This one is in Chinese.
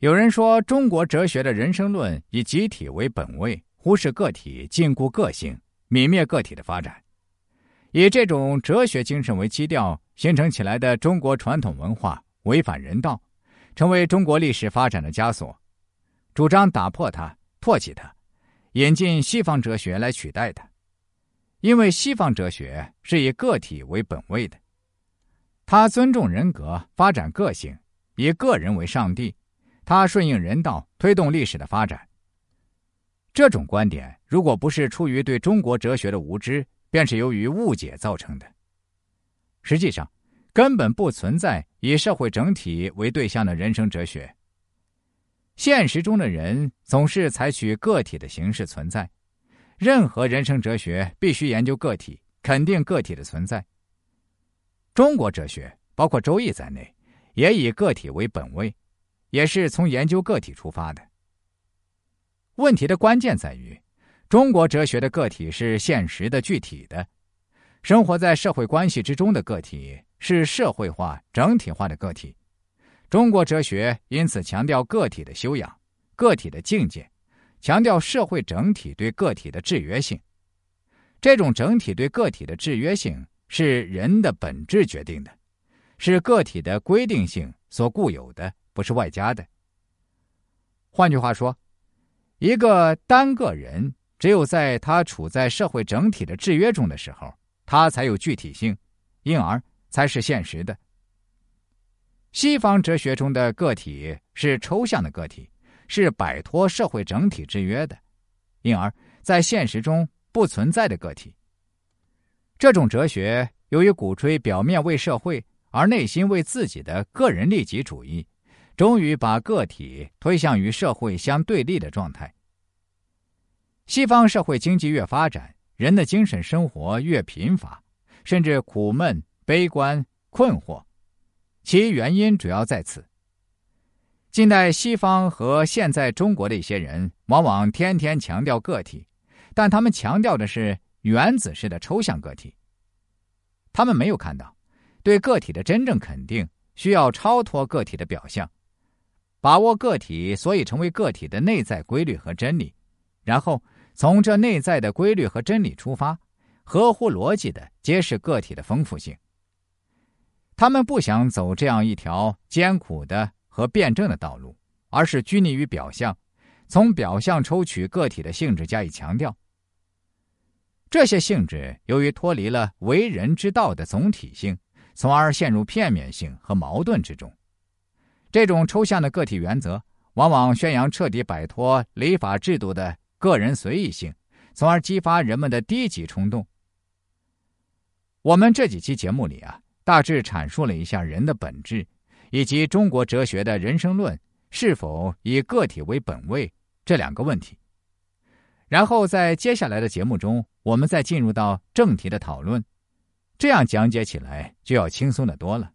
有人说，中国哲学的人生论以集体为本位，忽视个体，禁锢个性，泯灭个体的发展。以这种哲学精神为基调形成起来的中国传统文化违反人道，成为中国历史发展的枷锁。主张打破它，唾弃它，引进西方哲学来取代它。因为西方哲学是以个体为本位的，他尊重人格，发展个性，以个人为上帝。他顺应人道，推动历史的发展。这种观点，如果不是出于对中国哲学的无知，便是由于误解造成的。实际上，根本不存在以社会整体为对象的人生哲学。现实中的人总是采取个体的形式存在，任何人生哲学必须研究个体，肯定个体的存在。中国哲学，包括《周易》在内，也以个体为本位。也是从研究个体出发的。问题的关键在于，中国哲学的个体是现实的、具体的，生活在社会关系之中的个体是社会化、整体化的个体。中国哲学因此强调个体的修养、个体的境界，强调社会整体对个体的制约性。这种整体对个体的制约性是人的本质决定的，是个体的规定性所固有的。不是外加的。换句话说，一个单个人只有在他处在社会整体的制约中的时候，他才有具体性，因而才是现实的。西方哲学中的个体是抽象的个体，是摆脱社会整体制约的，因而，在现实中不存在的个体。这种哲学由于鼓吹表面为社会而内心为自己的个人利己主义。终于把个体推向与社会相对立的状态。西方社会经济越发展，人的精神生活越贫乏，甚至苦闷、悲观、困惑，其原因主要在此。近代西方和现在中国的一些人，往往天天强调个体，但他们强调的是原子式的抽象个体。他们没有看到，对个体的真正肯定，需要超脱个体的表象。把握个体所以成为个体的内在规律和真理，然后从这内在的规律和真理出发，合乎逻辑的揭示个体的丰富性。他们不想走这样一条艰苦的和辩证的道路，而是拘泥于表象，从表象抽取个体的性质加以强调。这些性质由于脱离了为人之道的总体性，从而陷入片面性和矛盾之中。这种抽象的个体原则，往往宣扬彻底摆脱礼法制度的个人随意性，从而激发人们的低级冲动。我们这几期节目里啊，大致阐述了一下人的本质，以及中国哲学的人生论是否以个体为本位这两个问题。然后在接下来的节目中，我们再进入到正题的讨论，这样讲解起来就要轻松的多了。